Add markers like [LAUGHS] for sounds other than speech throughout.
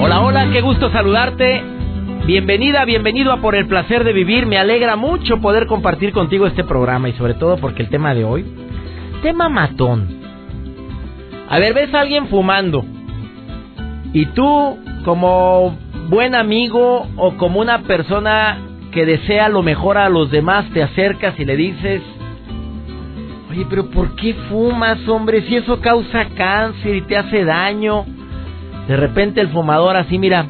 Hola, hola, qué gusto saludarte. Bienvenida, bienvenido a Por el placer de vivir. Me alegra mucho poder compartir contigo este programa y sobre todo porque el tema de hoy, tema matón. A ver, ves a alguien fumando y tú como buen amigo o como una persona que desea lo mejor a los demás te acercas y le dices, oye, pero ¿por qué fumas, hombre? Si eso causa cáncer y te hace daño. De repente el fumador así, mira,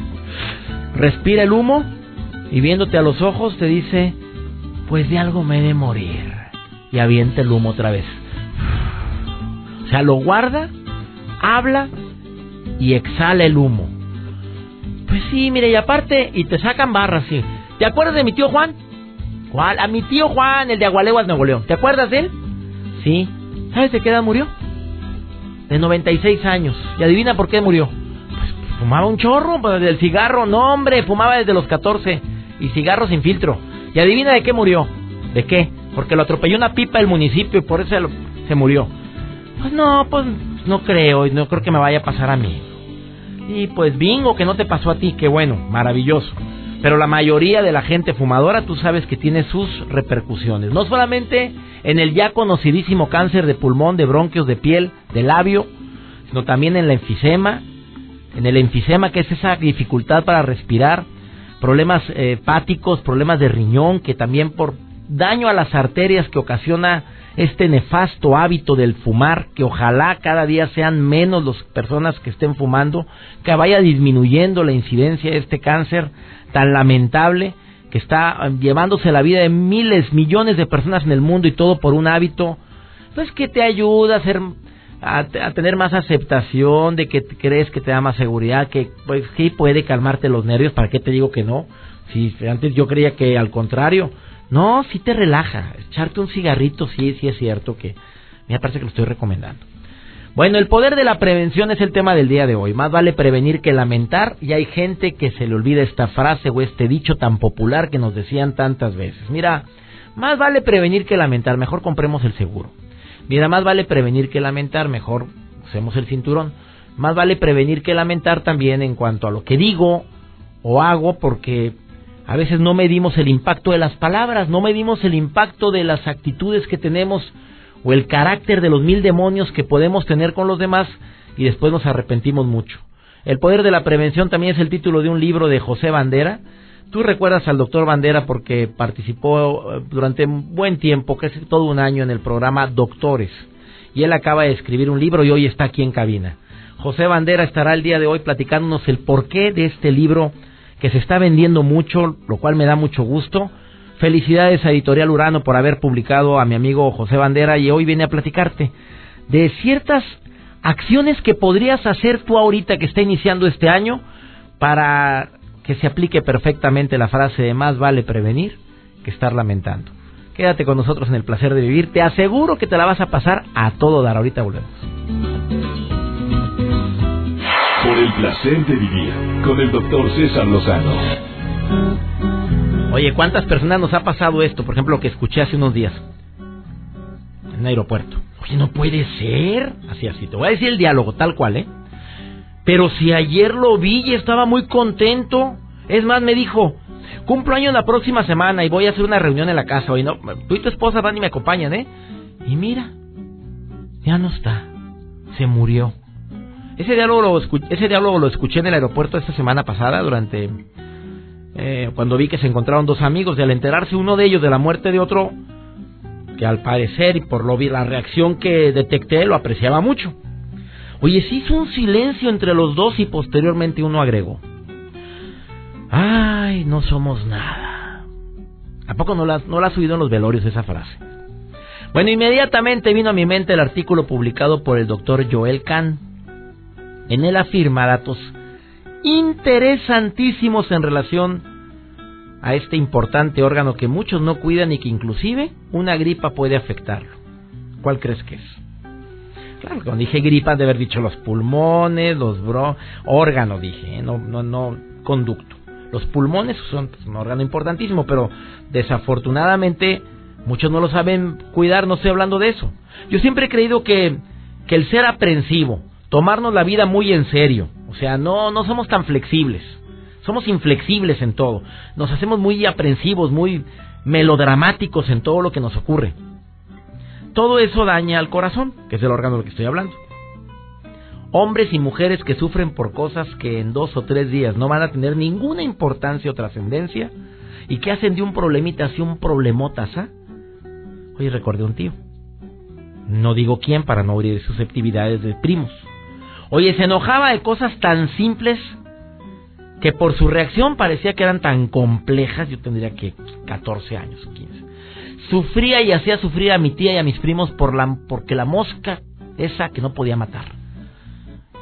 respira el humo y viéndote a los ojos te dice, pues de algo me he de morir. Y avienta el humo otra vez. O sea, lo guarda, habla y exhala el humo. Pues sí, mire, y aparte, y te sacan barras, sí. ¿Te acuerdas de mi tío Juan? ¿Cuál? A mi tío Juan, el de Agualeguas, Nuevo León. ¿Te acuerdas de él? Sí. ¿Sabes de qué edad murió? De 96 años. ¿Y adivina por qué murió? Fumaba un chorro pues, del cigarro, no hombre, fumaba desde los 14 y cigarro sin filtro. Y adivina de qué murió. ¿De qué? Porque lo atropelló una pipa del municipio y por eso se murió. Pues no, pues no creo, no creo que me vaya a pasar a mí. Y pues bingo, que no te pasó a ti, qué bueno, maravilloso. Pero la mayoría de la gente fumadora, tú sabes que tiene sus repercusiones. No solamente en el ya conocidísimo cáncer de pulmón, de bronquios, de piel, de labio, sino también en la enfisema, en el enfisema, que es esa dificultad para respirar, problemas eh, hepáticos, problemas de riñón, que también por daño a las arterias que ocasiona este nefasto hábito del fumar, que ojalá cada día sean menos las personas que estén fumando, que vaya disminuyendo la incidencia de este cáncer tan lamentable que está eh, llevándose la vida de miles, millones de personas en el mundo y todo por un hábito, pues que te ayuda a ser a, tener más aceptación, de que crees que te da más seguridad, que pues sí puede calmarte los nervios, ¿para qué te digo que no? Si antes yo creía que al contrario, no, sí te relaja, echarte un cigarrito, sí, sí es cierto que me parece que lo estoy recomendando. Bueno, el poder de la prevención es el tema del día de hoy. Más vale prevenir que lamentar y hay gente que se le olvida esta frase o este dicho tan popular que nos decían tantas veces. Mira, más vale prevenir que lamentar, mejor compremos el seguro. Mira, más vale prevenir que lamentar, mejor usemos el cinturón. Más vale prevenir que lamentar también en cuanto a lo que digo o hago, porque a veces no medimos el impacto de las palabras, no medimos el impacto de las actitudes que tenemos o el carácter de los mil demonios que podemos tener con los demás y después nos arrepentimos mucho. El poder de la prevención también es el título de un libro de José Bandera, Tú recuerdas al doctor Bandera porque participó eh, durante un buen tiempo, casi todo un año, en el programa Doctores. Y él acaba de escribir un libro y hoy está aquí en cabina. José Bandera estará el día de hoy platicándonos el porqué de este libro que se está vendiendo mucho, lo cual me da mucho gusto. Felicidades a Editorial Urano por haber publicado a mi amigo José Bandera y hoy viene a platicarte de ciertas acciones que podrías hacer tú ahorita que está iniciando este año para que se aplique perfectamente la frase de más vale prevenir que estar lamentando. Quédate con nosotros en el placer de vivir. Te aseguro que te la vas a pasar a todo dar. Ahorita volvemos. Por el placer de vivir con el doctor César Lozano. Oye, ¿cuántas personas nos ha pasado esto? Por ejemplo, lo que escuché hace unos días en el aeropuerto. Oye, no puede ser. Así, así. Te voy a decir el diálogo, tal cual, ¿eh? Pero si ayer lo vi y estaba muy contento. Es más, me dijo, cumplo año la próxima semana y voy a hacer una reunión en la casa hoy. No, tú y tu esposa van y me acompañan, ¿eh? Y mira, ya no está. Se murió. Ese diálogo lo, ese diálogo lo escuché en el aeropuerto esta semana pasada durante... Eh, cuando vi que se encontraron dos amigos y al enterarse uno de ellos de la muerte de otro, que al parecer y por lo vi la reacción que detecté lo apreciaba mucho. Oye, se hizo un silencio entre los dos y posteriormente uno agregó. Ay, no somos nada. ¿A poco no la, no la oído en los velorios esa frase? Bueno, inmediatamente vino a mi mente el artículo publicado por el doctor Joel Kahn. En él afirma datos interesantísimos en relación a este importante órgano que muchos no cuidan y que inclusive una gripa puede afectarlo. ¿Cuál crees que es? Claro, cuando dije gripa, de haber dicho los pulmones, los bro, órgano dije, ¿eh? no, no, no conducto. Los pulmones son pues, un órgano importantísimo, pero desafortunadamente muchos no lo saben cuidar, no estoy hablando de eso. Yo siempre he creído que, que el ser aprensivo, tomarnos la vida muy en serio, o sea, no, no somos tan flexibles, somos inflexibles en todo, nos hacemos muy aprensivos, muy melodramáticos en todo lo que nos ocurre. Todo eso daña al corazón, que es el órgano del que estoy hablando. Hombres y mujeres que sufren por cosas que en dos o tres días no van a tener ninguna importancia o trascendencia y que hacen de un problemita así un problemotas, Oye, recordé un tío. No digo quién para no abrir susceptibilidades de primos. Oye, se enojaba de cosas tan simples que por su reacción parecía que eran tan complejas. Yo tendría que 14 años, 15. Sufría y hacía sufrir a mi tía y a mis primos por la, porque la mosca esa que no podía matar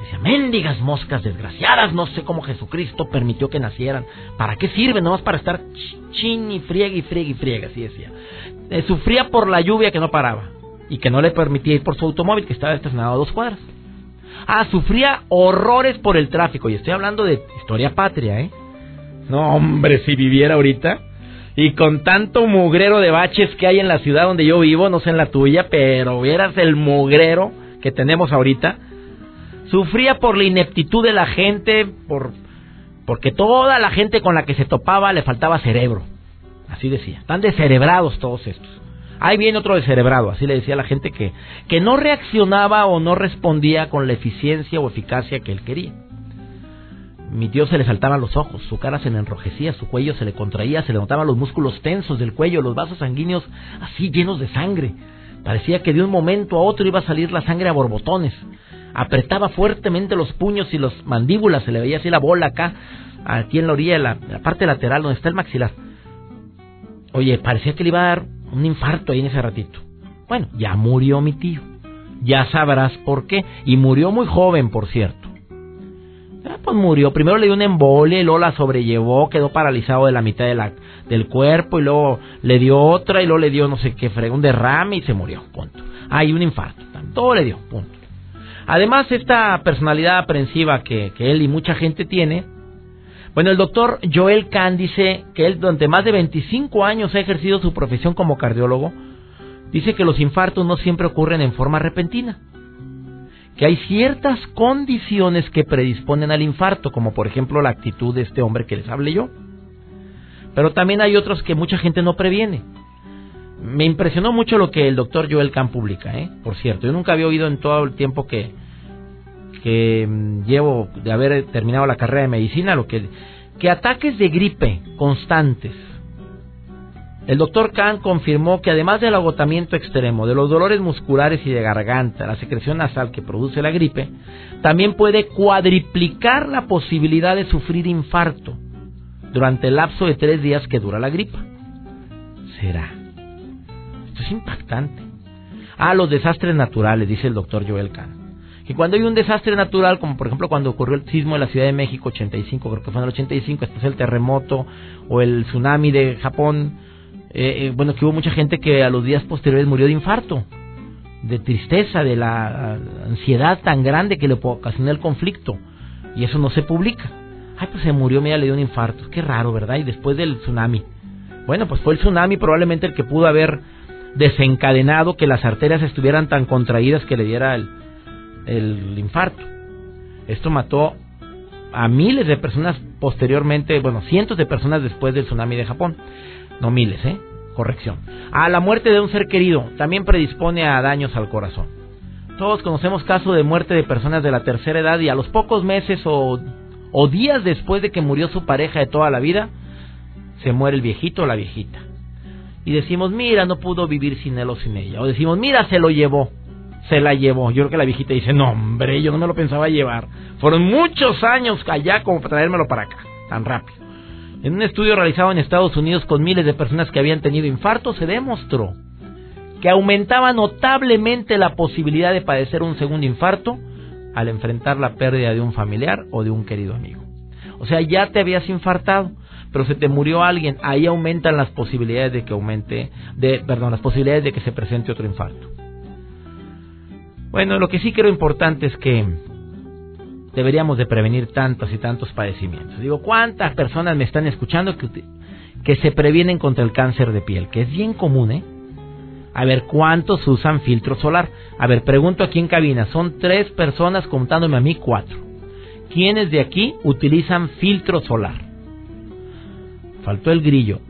Decía, mendigas moscas desgraciadas, no sé cómo Jesucristo permitió que nacieran. ¿Para qué sirven? Nomás para estar chin y friega y friega y friega, así decía. Eh, sufría por la lluvia que no paraba y que no le permitía ir por su automóvil que estaba estacionado a dos cuadras. Ah, sufría horrores por el tráfico. Y estoy hablando de historia patria, ¿eh? No, hombre, si viviera ahorita. Y con tanto mugrero de baches que hay en la ciudad donde yo vivo, no sé en la tuya, pero vieras el mugrero que tenemos ahorita Sufría por la ineptitud de la gente, por porque toda la gente con la que se topaba le faltaba cerebro. Así decía. Están descerebrados todos estos. Ahí viene otro descerebrado, así le decía a la gente que, que no reaccionaba o no respondía con la eficiencia o eficacia que él quería. Mi tío se le saltaban los ojos, su cara se le enrojecía, su cuello se le contraía, se le notaban los músculos tensos del cuello, los vasos sanguíneos así llenos de sangre. Parecía que de un momento a otro iba a salir la sangre a borbotones apretaba fuertemente los puños y los mandíbulas, se le veía así la bola acá, aquí en la orilla, la, la parte lateral donde está el maxilar. Oye, parecía que le iba a dar un infarto ahí en ese ratito. Bueno, ya murió mi tío. Ya sabrás por qué. Y murió muy joven, por cierto. Ah, pues murió. Primero le dio una embolia y luego la sobrellevó, quedó paralizado de la mitad del cuerpo y luego le dio otra y luego le dio no sé qué, fregó un derrame y se murió. Punto. Ah, y un infarto. Todo le dio. Punto. Además, esta personalidad aprensiva que, él y mucha gente tiene, bueno, el doctor Joel Kahn dice que él durante más de 25 años ha ejercido su profesión como cardiólogo. Dice que los infartos no siempre ocurren en forma repentina, que hay ciertas condiciones que predisponen al infarto, como por ejemplo la actitud de este hombre que les hablé yo. Pero también hay otros que mucha gente no previene. Me impresionó mucho lo que el doctor Joel Kahn publica, ¿eh? por cierto. Yo nunca había oído en todo el tiempo que, que mm, llevo de haber terminado la carrera de medicina, lo que, que ataques de gripe constantes. El doctor Kahn confirmó que además del agotamiento extremo, de los dolores musculares y de garganta, la secreción nasal que produce la gripe, también puede cuadriplicar la posibilidad de sufrir infarto durante el lapso de tres días que dura la gripa. ¿Será? Esto es impactante. Ah, los desastres naturales, dice el doctor Joel Kahn. Y cuando hay un desastre natural, como por ejemplo cuando ocurrió el sismo en la Ciudad de México, 85, creo que fue en el 85, después el terremoto o el tsunami de Japón, eh, eh, bueno, que hubo mucha gente que a los días posteriores murió de infarto, de tristeza, de la ansiedad tan grande que le ocasionó el conflicto. Y eso no se publica. Ay, pues se murió, mira, le dio un infarto. Qué raro, ¿verdad? Y después del tsunami. Bueno, pues fue el tsunami probablemente el que pudo haber desencadenado que las arterias estuvieran tan contraídas que le diera el, el infarto. Esto mató a miles de personas posteriormente, bueno, cientos de personas después del tsunami de Japón. No miles, ¿eh? Corrección. A la muerte de un ser querido también predispone a daños al corazón. Todos conocemos casos de muerte de personas de la tercera edad y a los pocos meses o, o días después de que murió su pareja de toda la vida, se muere el viejito o la viejita y decimos, mira, no pudo vivir sin él o sin ella. O decimos, mira, se lo llevó, se la llevó. Yo creo que la viejita dice, no, hombre, yo no me lo pensaba llevar. Fueron muchos años allá como para traérmelo para acá, tan rápido. En un estudio realizado en Estados Unidos con miles de personas que habían tenido infarto, se demostró que aumentaba notablemente la posibilidad de padecer un segundo infarto al enfrentar la pérdida de un familiar o de un querido amigo. O sea, ya te habías infartado, pero se te murió alguien, ahí aumentan las posibilidades de que aumente, de, perdón, las posibilidades de que se presente otro infarto. Bueno, lo que sí creo importante es que deberíamos de prevenir tantos y tantos padecimientos. Digo, ¿cuántas personas me están escuchando que, que se previenen contra el cáncer de piel? Que es bien común, ¿eh? A ver, ¿cuántos usan filtro solar? A ver, pregunto aquí en cabina, son tres personas contándome a mí cuatro. ¿Quiénes de aquí utilizan filtro solar? Faltó el grillo.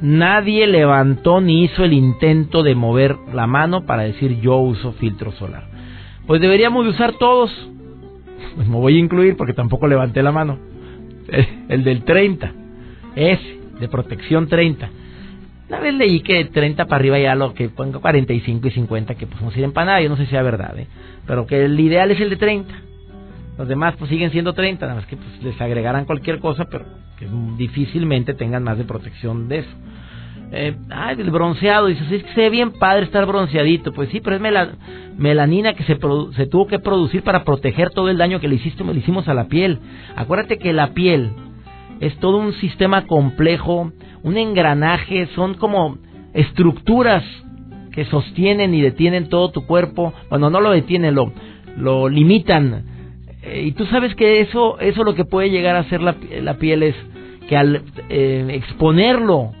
Nadie levantó ni hizo el intento de mover la mano para decir yo uso filtro solar. Pues deberíamos de usar todos. Pues me voy a incluir porque tampoco levanté la mano. El del 30. Ese, de protección 30. Una vez leí que 30 para arriba ya lo que pongo 45 y 50 que pues no sirven para nada, yo no sé si es verdad, ¿eh? pero que el ideal es el de 30. Los demás pues siguen siendo 30, nada más que pues les agregarán cualquier cosa, pero que difícilmente tengan más de protección de eso. Eh, ay, el bronceado, dices, es que se ve bien padre estar bronceadito. Pues sí, pero es melanina que se, se tuvo que producir para proteger todo el daño que le, hiciste, le hicimos a la piel. Acuérdate que la piel es todo un sistema complejo, un engranaje, son como estructuras que sostienen y detienen todo tu cuerpo. Bueno, no lo detienen, lo, lo limitan. Eh, y tú sabes que eso, eso lo que puede llegar a hacer la, la piel es que al eh, exponerlo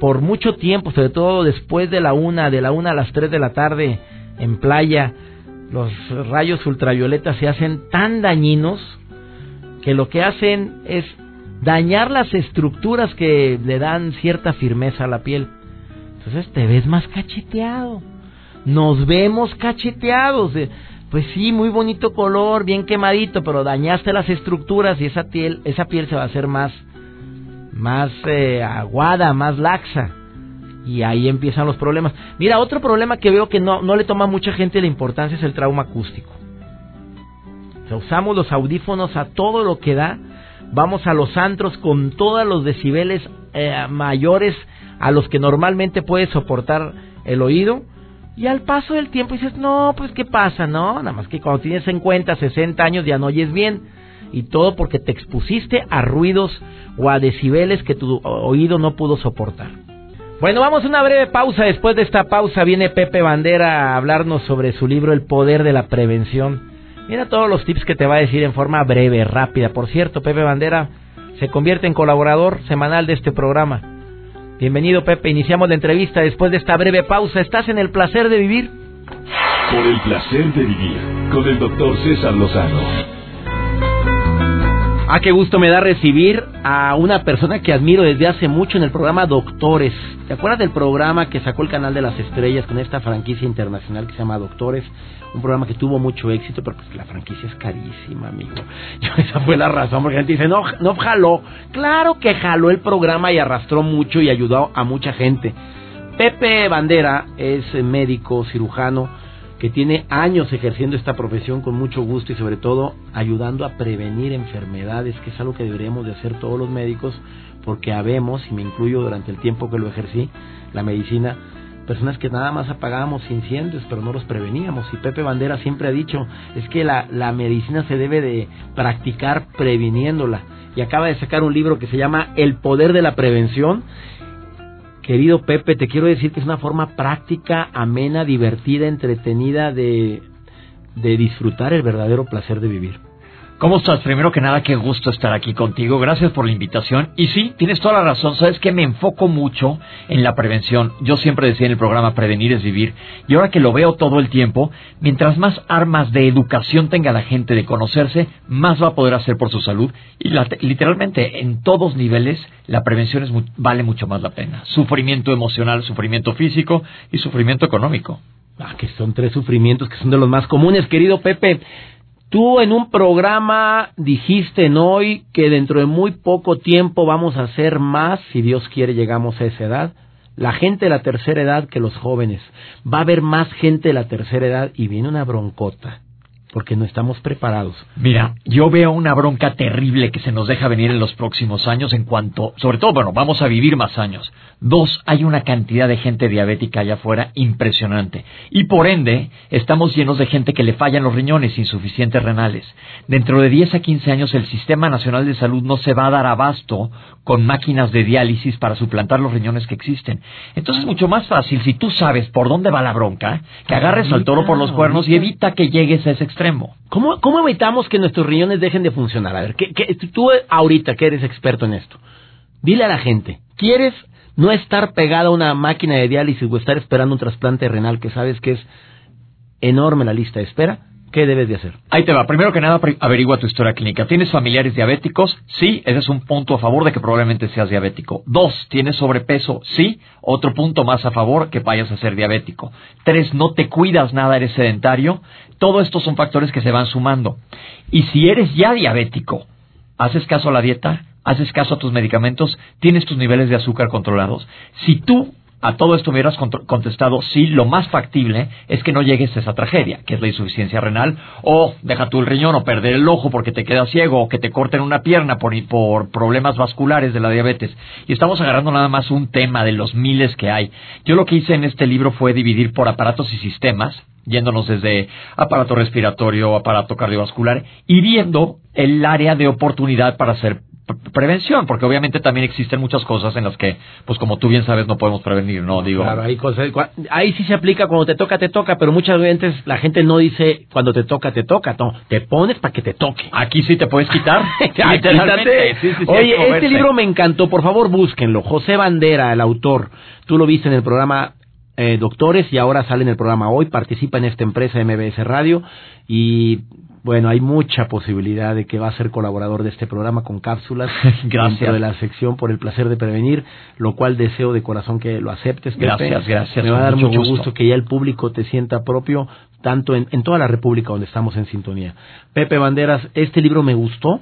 por mucho tiempo, sobre todo después de la una, de la una a las tres de la tarde en playa, los rayos ultravioletas se hacen tan dañinos que lo que hacen es dañar las estructuras que le dan cierta firmeza a la piel. Entonces te ves más cacheteado. Nos vemos cacheteados. Pues sí, muy bonito color, bien quemadito, pero dañaste las estructuras y esa piel, esa piel se va a hacer más, más eh, aguada, más laxa. Y ahí empiezan los problemas. Mira, otro problema que veo que no, no le toma mucha gente la importancia es el trauma acústico. O sea, usamos los audífonos a todo lo que da vamos a los antros con todos los decibeles eh, mayores a los que normalmente puede soportar el oído. Y al paso del tiempo dices, no, pues qué pasa, no, nada más que cuando tienes 50, 60 años ya no oyes bien. Y todo porque te expusiste a ruidos o a decibeles que tu oído no pudo soportar. Bueno, vamos a una breve pausa. Después de esta pausa viene Pepe Bandera a hablarnos sobre su libro El Poder de la Prevención. Mira todos los tips que te va a decir en forma breve, rápida. Por cierto, Pepe Bandera se convierte en colaborador semanal de este programa. Bienvenido, Pepe. Iniciamos la entrevista después de esta breve pausa. ¿Estás en el placer de vivir? Por el placer de vivir, con el doctor César Lozano. Ah, qué gusto me da recibir a una persona que admiro desde hace mucho en el programa Doctores. ¿Te acuerdas del programa que sacó el canal de las estrellas con esta franquicia internacional que se llama Doctores? Un programa que tuvo mucho éxito, pero pues la franquicia es carísima, amigo. [LAUGHS] esa fue la razón, porque la gente dice, no, no jaló. Claro que jaló el programa y arrastró mucho y ayudó a mucha gente. Pepe Bandera es médico, cirujano, que tiene años ejerciendo esta profesión con mucho gusto y sobre todo ayudando a prevenir enfermedades, que es algo que deberíamos de hacer todos los médicos, porque habemos, y me incluyo durante el tiempo que lo ejercí, la medicina, personas que nada más apagábamos incendios, pero no los preveníamos. Y Pepe Bandera siempre ha dicho, es que la, la medicina se debe de practicar previniéndola. Y acaba de sacar un libro que se llama El Poder de la Prevención, Querido Pepe, te quiero decir que es una forma práctica, amena, divertida, entretenida de, de disfrutar el verdadero placer de vivir. ¿Cómo estás? Primero que nada, qué gusto estar aquí contigo. Gracias por la invitación. Y sí, tienes toda la razón. Sabes que me enfoco mucho en la prevención. Yo siempre decía en el programa prevenir es vivir. Y ahora que lo veo todo el tiempo, mientras más armas de educación tenga la gente de conocerse, más va a poder hacer por su salud. Y literalmente en todos niveles, la prevención es, vale mucho más la pena. Sufrimiento emocional, sufrimiento físico y sufrimiento económico. Ah, que son tres sufrimientos que son de los más comunes, querido Pepe. Tú en un programa dijiste en hoy que dentro de muy poco tiempo vamos a hacer más, si Dios quiere llegamos a esa edad, la gente de la tercera edad que los jóvenes. Va a haber más gente de la tercera edad y viene una broncota. porque no estamos preparados. Mira, yo veo una bronca terrible que se nos deja venir en los próximos años en cuanto, sobre todo, bueno, vamos a vivir más años. Dos, hay una cantidad de gente diabética allá afuera impresionante. Y por ende, estamos llenos de gente que le fallan los riñones insuficientes renales. Dentro de 10 a 15 años el Sistema Nacional de Salud no se va a dar abasto con máquinas de diálisis para suplantar los riñones que existen. Entonces es mucho más fácil, si tú sabes por dónde va la bronca, que agarres al toro por los cuernos y evita que llegues a ese extremo. ¿Cómo, cómo evitamos que nuestros riñones dejen de funcionar? A ver, ¿qué, qué, tú ahorita que eres experto en esto, dile a la gente, ¿quieres no estar pegado a una máquina de diálisis o estar esperando un trasplante renal que sabes que es enorme la lista de espera? ¿Qué debes de hacer? Ahí te va. Primero que nada, averigua tu historia clínica. ¿Tienes familiares diabéticos? Sí, ese es un punto a favor de que probablemente seas diabético. Dos, ¿tienes sobrepeso? Sí, otro punto más a favor que vayas a ser diabético. Tres, no te cuidas nada, eres sedentario. Todo estos son factores que se van sumando. Y si eres ya diabético, ¿haces caso a la dieta? ¿Haces caso a tus medicamentos? ¿Tienes tus niveles de azúcar controlados? Si tú a todo esto hubieras contestado, sí, lo más factible es que no llegues a esa tragedia, que es la insuficiencia renal, o deja tú el riñón, o perder el ojo porque te quedas ciego, o que te corten una pierna por, por problemas vasculares de la diabetes. Y estamos agarrando nada más un tema de los miles que hay. Yo lo que hice en este libro fue dividir por aparatos y sistemas, yéndonos desde aparato respiratorio, aparato cardiovascular, y viendo el área de oportunidad para hacer prevención, porque obviamente también existen muchas cosas en las que, pues como tú bien sabes, no podemos prevenir, ¿no? Digo. Claro, hay cosas, ahí sí se aplica cuando te toca, te toca, pero muchas veces la gente no dice cuando te toca, te toca, no, te pones para que te toque. Aquí sí te puedes quitar. [LAUGHS] Literalmente. Oye, este libro me encantó, por favor búsquenlo. José Bandera, el autor, tú lo viste en el programa eh, Doctores y ahora sale en el programa Hoy, participa en esta empresa MBS Radio y bueno, hay mucha posibilidad de que va a ser colaborador de este programa con cápsulas [LAUGHS] gracias. dentro de la sección por el placer de prevenir, lo cual deseo de corazón que lo aceptes. Gracias, gracias. Me va a dar mucho gusto. que ya el público te sienta propio, tanto en, en toda la República donde estamos en sintonía. Pepe Banderas, este libro me gustó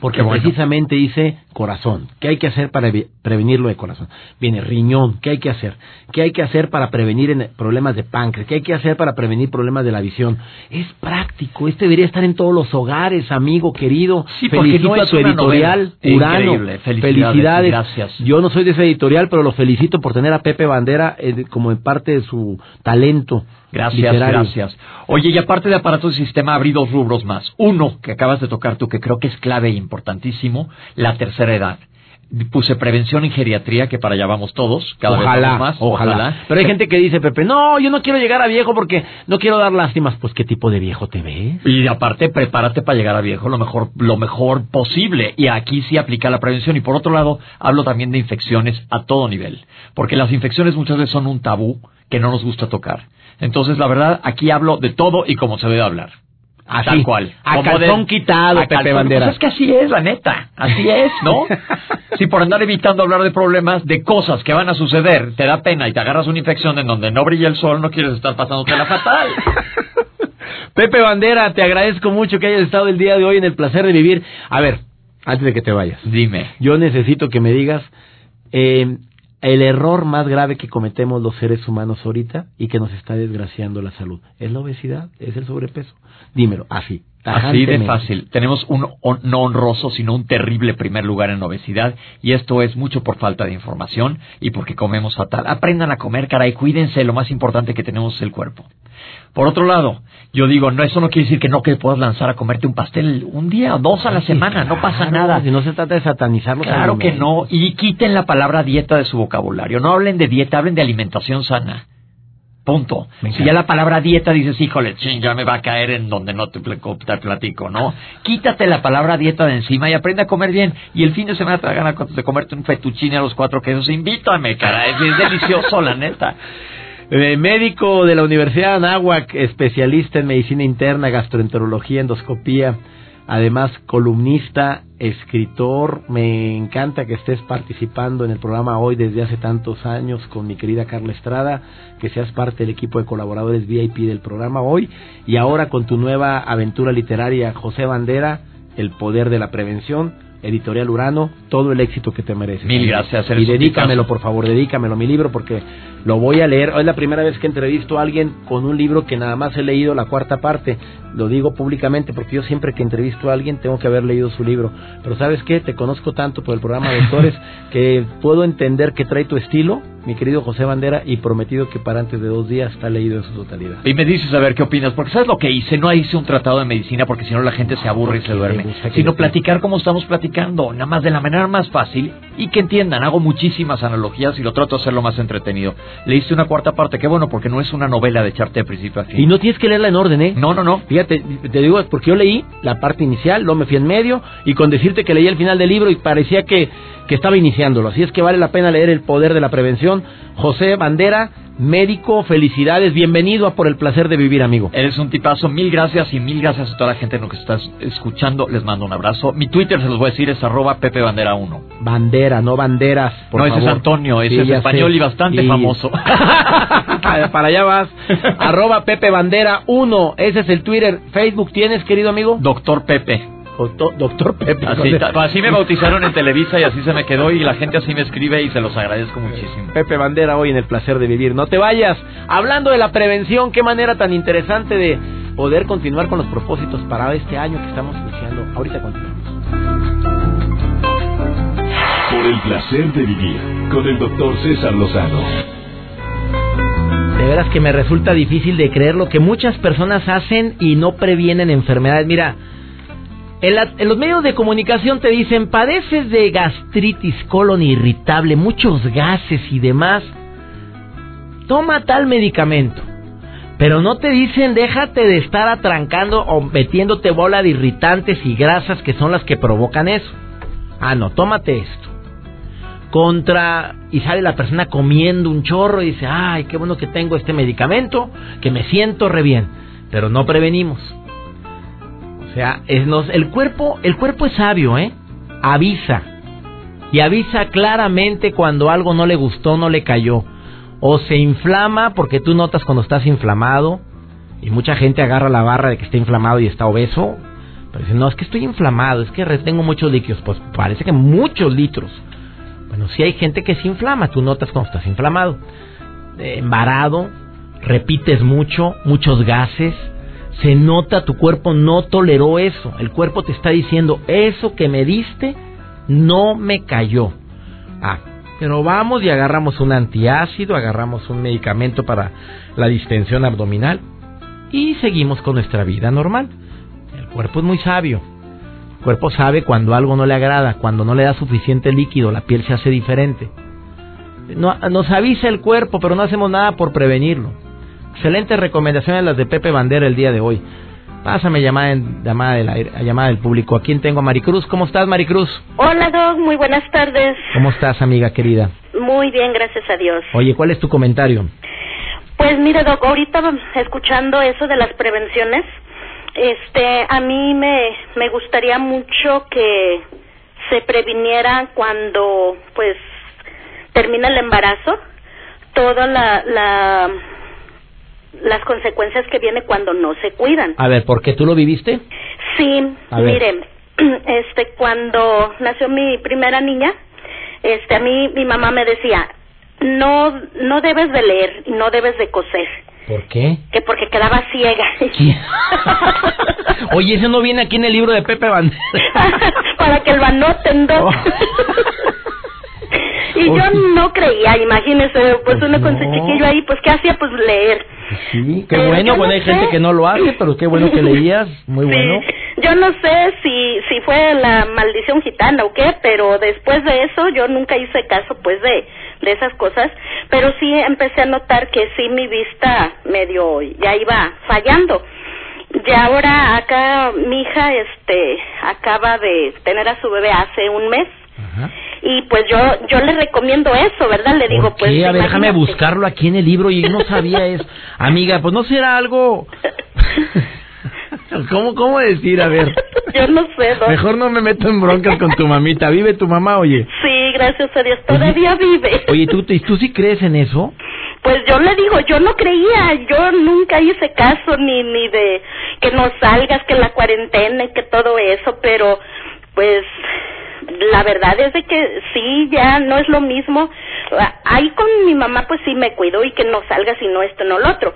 porque precisamente dice corazón. ¿Qué hay que hacer para prevenirlo de corazón? Viene riñón. ¿Qué hay que hacer? ¿Qué hay que hacer para prevenir problemas de páncreas? ¿Qué hay que hacer para prevenir problemas de la visión? Es práctico. Este debería estar en todos los hogares, amigo querido. Sí, felicito a tu editorial, Urano. Felicidades. Gracias. Yo no soy de ese editorial, pero lo felicito por tener a Pepe Bandera eh, como en parte de su talento. Gracias, gracias. Oye, y aparte de aparatos de sistema, abrí dos rubros más. Uno, que acabas de tocar tú, que creo que es clave e importantísimo, la tercera edad. Puse prevención en geriatría, que para allá vamos todos, cada ojalá, vez más. Ojalá. Pero hay gente que dice, Pepe, no, yo no quiero llegar a viejo porque no quiero dar lástimas. Pues, ¿qué tipo de viejo te ves? Y aparte, prepárate para llegar a viejo lo mejor, lo mejor posible. Y aquí sí aplica la prevención. Y por otro lado, hablo también de infecciones a todo nivel. Porque las infecciones muchas veces son un tabú que no nos gusta tocar. Entonces, la verdad, aquí hablo de todo y como se debe hablar. Así, Tal cual. A calzón quitado, Pepe Bandera. Pues es que así es, la neta. Así es, ¿no? [LAUGHS] si por andar evitando hablar de problemas, de cosas que van a suceder, te da pena y te agarras una infección en donde no brilla el sol, no quieres estar pasándote la fatal. [LAUGHS] Pepe Bandera, te agradezco mucho que hayas estado el día de hoy en el placer de vivir. A ver, antes de que te vayas. Dime. Yo necesito que me digas, eh, el error más grave que cometemos los seres humanos ahorita y que nos está desgraciando la salud. ¿Es la obesidad? ¿Es el sobrepeso? Dímelo, así. Así de fácil. Tenemos un no honroso, sino un terrible primer lugar en obesidad y esto es mucho por falta de información y porque comemos fatal. Aprendan a comer, caray, cuídense, lo más importante que tenemos es el cuerpo. Por otro lado, yo digo, no, eso no quiere decir que no que puedas lanzar a comerte un pastel un día o dos a la semana, no pasa nada. Si no se trata de satanizarlo. Claro que no, y quiten la palabra dieta de su vocabulario. No hablen de dieta, hablen de alimentación sana. Punto. Si ya la palabra dieta dices, híjole, ching, ya me va a caer en donde no te, platico, ¿no? Quítate la palabra dieta de encima y aprende a comer bien. Y el fin de semana te da ganas de comerte un fettuccine a los cuatro quesos. Invítame, cara. Es, es delicioso, la neta. Eh, médico de la Universidad de Anáhuac, especialista en medicina interna, gastroenterología, endoscopía, además columnista, escritor. Me encanta que estés participando en el programa hoy desde hace tantos años con mi querida Carla Estrada, que seas parte del equipo de colaboradores VIP del programa hoy y ahora con tu nueva aventura literaria, José Bandera, El Poder de la Prevención. Editorial Urano, todo el éxito que te mereces. Mil gracias. Y dedícamelo, por favor, dedícamelo, mi libro, porque lo voy a leer. Es la primera vez que entrevisto a alguien con un libro que nada más he leído la cuarta parte. Lo digo públicamente porque yo siempre que entrevisto a alguien tengo que haber leído su libro. Pero ¿sabes qué? Te conozco tanto por el programa de Doctores [LAUGHS] que puedo entender que trae tu estilo, mi querido José Bandera, y prometido que para antes de dos días está leído en su totalidad. Y me dices a ver qué opinas, porque ¿sabes lo que hice? No hice un tratado de medicina porque si no la gente se aburre y se duerme, sino platicar como estamos platicando, nada más de la manera más fácil y que entiendan. Hago muchísimas analogías y lo trato de hacerlo más entretenido. Leíste una cuarta parte, qué bueno, porque no es una novela de echarte de principio a fin. Y no tienes que leerla en orden, ¿eh? No, no, no. Fíjate, te digo, porque yo leí la parte inicial, luego me fui en medio, y con decirte que leí el final del libro y parecía que, que estaba iniciándolo. Así es que vale la pena leer El Poder de la Prevención. José Bandera, médico, felicidades, bienvenido a Por el Placer de Vivir, amigo. Eres un tipazo, mil gracias y mil gracias a toda la gente que estás escuchando. Les mando un abrazo. Mi Twitter, se los voy a decir, es arroba Pepe Bandera 1. Bandera, no banderas, por no, ese es Antonio, ese es español y bastante famoso. [LAUGHS] [LAUGHS] Para allá vas. arroba Pepe Bandera 1, ese es el Twitter. Facebook, ¿tienes, querido amigo? Doctor Pepe. Doctor Pepe. Así, me bautizaron en Televisa y así se me quedó y la gente así me escribe y se los agradezco muchísimo. Pepe Bandera hoy en el placer de vivir. No te vayas. Hablando de la prevención, qué manera tan interesante de poder continuar con los propósitos para este año que estamos iniciando. Ahorita continuamos. Por el placer de vivir con el doctor César Lozano. De veras que me resulta difícil de creer lo que muchas personas hacen y no previenen enfermedades. Mira, en, los medios de comunicación te dicen, padeces de gastritis, colon irritable, muchos gases y demás. Toma tal medicamento. Pero no te dicen, déjate de estar atrancando o metiéndote bola de irritantes y grasas que son las que provocan eso. Ah, no, tómate esto. Contra, y sale la persona comiendo un chorro y dice, ay, qué bueno que tengo este medicamento, que me siento re bien. Pero no prevenimos. Sea, es el cuerpo, el cuerpo es sabio, ¿eh? Avisa. Y avisa claramente cuando algo no le gustó, no le cayó. O se inflama porque tú notas cuando estás inflamado. Y mucha gente agarra la barra de que está inflamado y está obeso. Pero dice, no, es que estoy inflamado, es que retengo muchos líquidos. Pues parece que muchos litros. Bueno, si hay gente que se inflama, tú notas cuando estás inflamado. embarado, repites mucho, muchos gases se nota, tu cuerpo no toleró eso. El cuerpo te está diciendo, eso que me diste no me cayó. Ah, pero vamos y agarramos un antiácido, agarramos un medicamento para la distensión abdominal y seguimos con nuestra vida normal. El cuerpo es muy sabio. El cuerpo sabe cuando algo no le agrada, cuando no le da suficiente líquido, la piel se hace diferente. nos avisa el cuerpo, pero no hacemos nada por prevenirlo. Excelentes recomendaciones las de Pepe Bandera el día de hoy. Pásame llamada, en, llamada, del aire, llamada del público. ¿A quién tengo? Maricruz. ¿Cómo estás, Maricruz? Hola, Doc. Muy buenas tardes. ¿Cómo estás, amiga querida? Muy bien, gracias a Dios. Oye, ¿cuál es tu comentario? Pues mire, Doc, ahorita escuchando eso de las prevenciones, este, a mí me, me gustaría mucho que se previniera cuando, pues, termina el embarazo, toda la, la las consecuencias que viene cuando no se cuidan. A ver, ¿por qué tú lo viviste? Sí, miren, [CLEARS THROAT] este cuando nació mi primera niña, este a mí mi mamá me decía, "No no debes de leer, no debes de coser." ¿Por qué? Que porque quedaba ciega. [LAUGHS] Oye, eso no viene aquí en el libro de Pepe Bandera. [LAUGHS] Para que el banoten, oh. Y yo no creía, imagínese, pues uno con su chiquillo ahí, pues ¿qué hacía? Pues leer. Sí, qué bueno, bueno, hay gente que no lo hace, pero qué bueno que leías, muy bueno. Yo no sé si si fue la maldición gitana o qué, pero después de eso yo nunca hice caso pues de de esas cosas, pero sí empecé a notar que sí mi vista medio ya iba fallando. Y ahora acá mi hija este acaba de tener a su bebé hace un mes. Ajá y pues yo yo le recomiendo eso, ¿verdad? Le digo, pues... A ver, déjame buscarlo aquí en el libro y no sabía eso. Amiga, pues no será algo... [LAUGHS] ¿Cómo, ¿Cómo decir? A ver. Yo no sé. Mejor no me meto en broncas con tu mamita. ¿Vive tu mamá, oye? Sí, gracias a Dios. Todavía vive. Oye, ¿tú, ¿tú sí crees en eso? Pues yo le digo, yo no creía. Yo nunca hice caso ni, ni de que no salgas, que la cuarentena y que todo eso. Pero, pues, la verdad es de que sí, ya no es lo mismo. Ahí con mi mamá pues sí me cuidó y que no salga si no esto, no lo otro.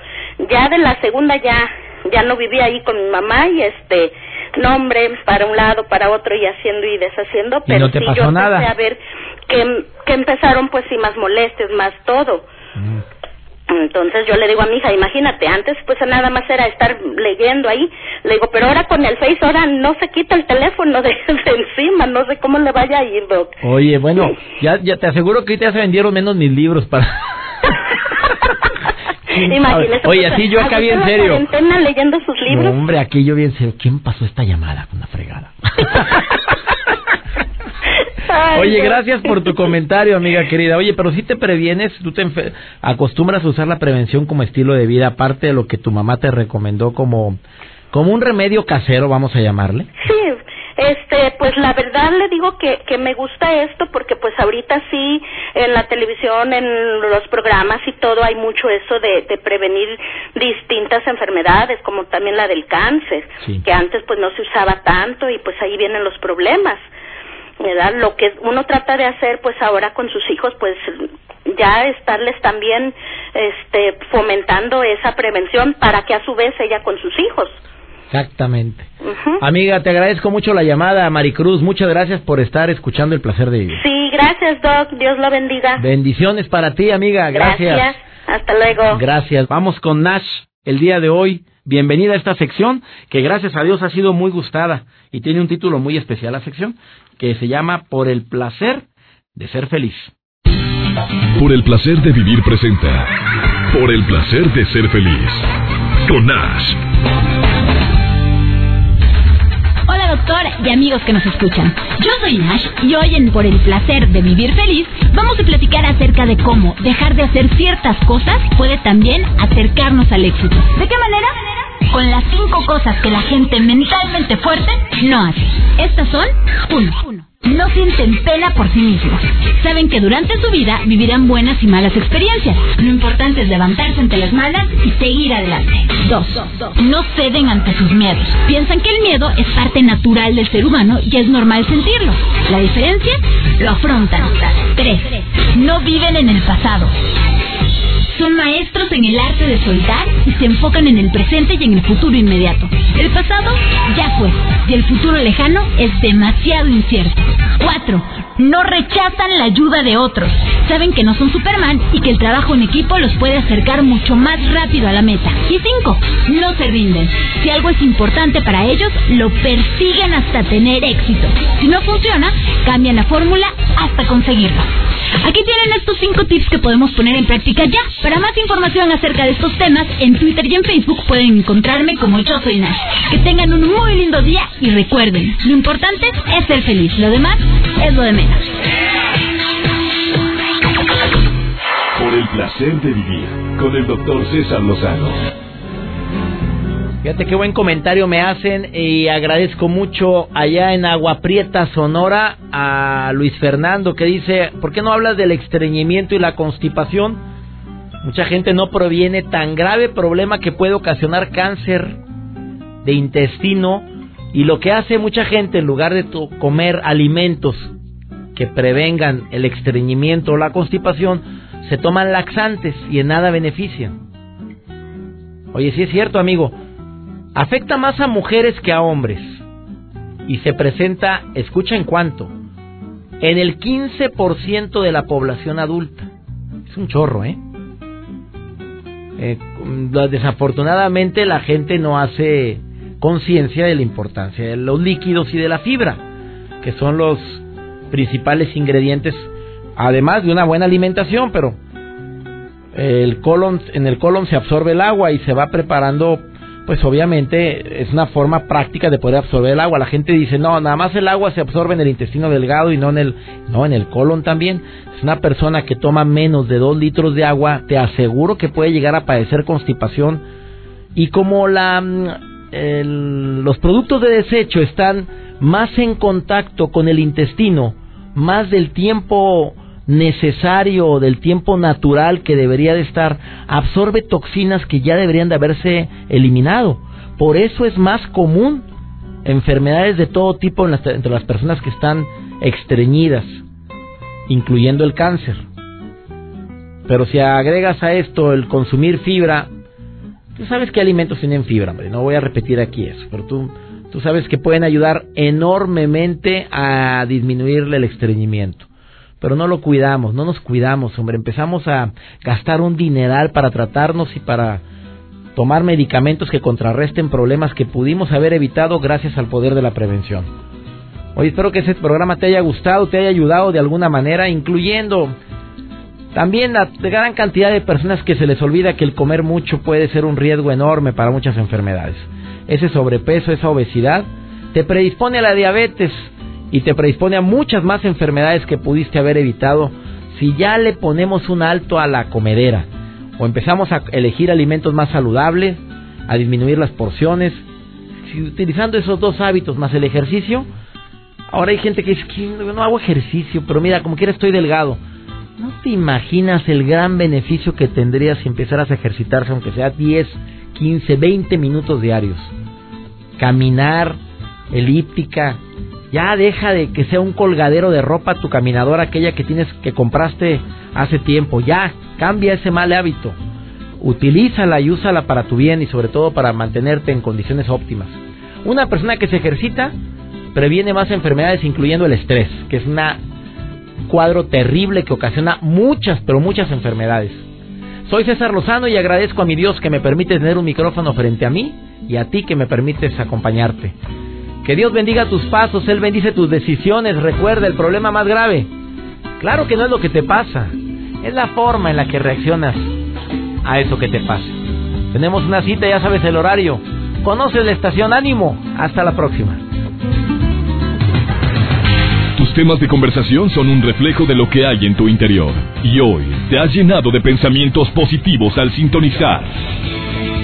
Ya de la segunda ya, ya no vivía ahí con mi mamá y este, nombres para un lado, para otro y haciendo y deshaciendo, pero sí yo nada. a ver que, que empezaron pues sí más molestias, más todo. Mm. Entonces yo le digo a mi hija, imagínate, antes pues nada más era estar leyendo ahí. Le digo, pero ahora con el Face, ahora no se quita el teléfono de, [LAUGHS] encima, no sé cómo le vaya a ir, Doc. Oye, bueno, ya, ya te aseguro que ya se vendieron menos mis libros para... [LAUGHS] [LAUGHS] Imagínese. Oye, así yo acá bien serio. leyendo sus libros. hombre, aquí yo bien serio. ¿Quién pasó esta llamada con una fregada? Oye, gracias por tu comentario, amiga [LAUGHS] querida. Oye, pero si te previenes, tú te acostumbras a usar la prevención como estilo de vida, aparte de lo que tu mamá te recomendó como, como un remedio casero, vamos a llamarle. Sí, este, pues la verdad le digo que, que me gusta esto porque pues ahorita sí en la televisión, en los programas y todo hay mucho eso de, de prevenir distintas enfermedades como también la del cáncer, que antes pues no se usaba tanto y pues ahí vienen los problemas. ¿Verdad? Lo que uno trata de hacer pues ahora con sus hijos pues ya estarles también este fomentando esa prevención para que a su vez ella con sus hijos Exactamente. Amiga, te agradezco mucho la llamada, Maricruz. Muchas gracias por estar escuchando el placer de vivir. Sí, gracias, Doc. Dios lo bendiga. Bendiciones para ti, amiga. Gracias. Gracias. Hasta luego. Gracias. Vamos con Nash el día de hoy. Bienvenida a esta sección que gracias a Dios ha sido muy gustada y tiene un título muy especial la sección que se llama Por el placer de ser feliz. Por el placer de vivir presenta. Por el placer de ser feliz. Con Nash doctor y amigos que nos escuchan. Yo soy Nash y hoy en Por el placer de vivir feliz vamos a platicar acerca de cómo dejar de hacer ciertas cosas puede también acercarnos al éxito. ¿De qué manera? Con las cinco cosas que la gente mentalmente fuerte no hace. Estas son uno no sienten pena por sí mismos. Saben que durante su vida vivirán buenas y malas experiencias. Lo importante es levantarse ante las malas y seguir adelante. Dos, no ceden ante sus miedos. Piensan que el miedo es parte natural del ser humano y es normal sentirlo. La diferencia, lo afrontan. Tres, no viven en el pasado. Son maestros en el arte de soltar y se enfocan en el presente y en el futuro inmediato. El pasado ya fue y el futuro lejano es demasiado incierto. 4. No rechazan la ayuda de otros. Saben que no son Superman y que el trabajo en equipo los puede acercar mucho más rápido a la meta. Y 5. No se rinden. Si algo es importante para ellos, lo persiguen hasta tener éxito. Si no funciona, cambian la fórmula hasta conseguirlo. Aquí tienen estos 5 tips que podemos poner en práctica ya. Para más información acerca de estos temas, en Twitter y en Facebook pueden encontrarme como Yo Soy Nash. Que tengan un muy lindo día y recuerden, lo importante es ser feliz. Lo demás es lo de menos. Por el placer de vivir con el doctor César Lozano. Fíjate qué buen comentario me hacen y agradezco mucho allá en Agua Prieta, Sonora, a Luis Fernando que dice, ¿por qué no hablas del estreñimiento y la constipación? Mucha gente no proviene tan grave problema que puede ocasionar cáncer de intestino y lo que hace mucha gente en lugar de comer alimentos que prevengan el estreñimiento o la constipación, se toman laxantes y en nada benefician. Oye, sí es cierto, amigo. Afecta más a mujeres que a hombres. Y se presenta, escucha en cuánto, en el 15% de la población adulta. Es un chorro, ¿eh? eh desafortunadamente la gente no hace conciencia de la importancia de los líquidos y de la fibra, que son los principales ingredientes, además de una buena alimentación, pero el colon, en el colon se absorbe el agua y se va preparando, pues obviamente es una forma práctica de poder absorber el agua. La gente dice, no, nada más el agua se absorbe en el intestino delgado y no en el, no, en el colon también. Es una persona que toma menos de dos litros de agua, te aseguro que puede llegar a padecer constipación. Y como la mm, los productos de desecho están más en contacto con el intestino, más del tiempo necesario, del tiempo natural que debería de estar, absorbe toxinas que ya deberían de haberse eliminado. Por eso es más común enfermedades de todo tipo entre las personas que están estreñidas, incluyendo el cáncer. Pero si agregas a esto el consumir fibra, tú sabes qué alimentos tienen fibra, hombre, no voy a repetir aquí eso, pero tú, tú sabes que pueden ayudar enormemente a disminuirle el estreñimiento. Pero no lo cuidamos, no nos cuidamos, hombre, empezamos a gastar un dineral para tratarnos y para tomar medicamentos que contrarresten problemas que pudimos haber evitado gracias al poder de la prevención. Hoy espero que ese programa te haya gustado, te haya ayudado de alguna manera, incluyendo también la gran cantidad de personas que se les olvida que el comer mucho puede ser un riesgo enorme para muchas enfermedades. Ese sobrepeso, esa obesidad, te predispone a la diabetes y te predispone a muchas más enfermedades que pudiste haber evitado si ya le ponemos un alto a la comedera o empezamos a elegir alimentos más saludables, a disminuir las porciones, si utilizando esos dos hábitos más el ejercicio. Ahora hay gente que dice que no hago ejercicio, pero mira, como quiera estoy delgado. ¿No te imaginas el gran beneficio que tendrías si empezaras a ejercitarse, aunque sea 10, 15, 20 minutos diarios? Caminar, elíptica, ya deja de que sea un colgadero de ropa tu caminadora, aquella que tienes que compraste hace tiempo. Ya, cambia ese mal hábito. Utilízala y úsala para tu bien y sobre todo para mantenerte en condiciones óptimas. Una persona que se ejercita previene más enfermedades, incluyendo el estrés, que es una cuadro terrible que ocasiona muchas, pero muchas enfermedades. Soy César Lozano y agradezco a mi Dios que me permite tener un micrófono frente a mí y a ti que me permites acompañarte. Que Dios bendiga tus pasos, Él bendice tus decisiones. Recuerda, el problema más grave, claro que no es lo que te pasa, es la forma en la que reaccionas a eso que te pasa. Tenemos una cita, ya sabes el horario. Conoce la estación Ánimo. Hasta la próxima. Tus temas de conversación son un reflejo de lo que hay en tu interior. Y hoy te has llenado de pensamientos positivos al sintonizar.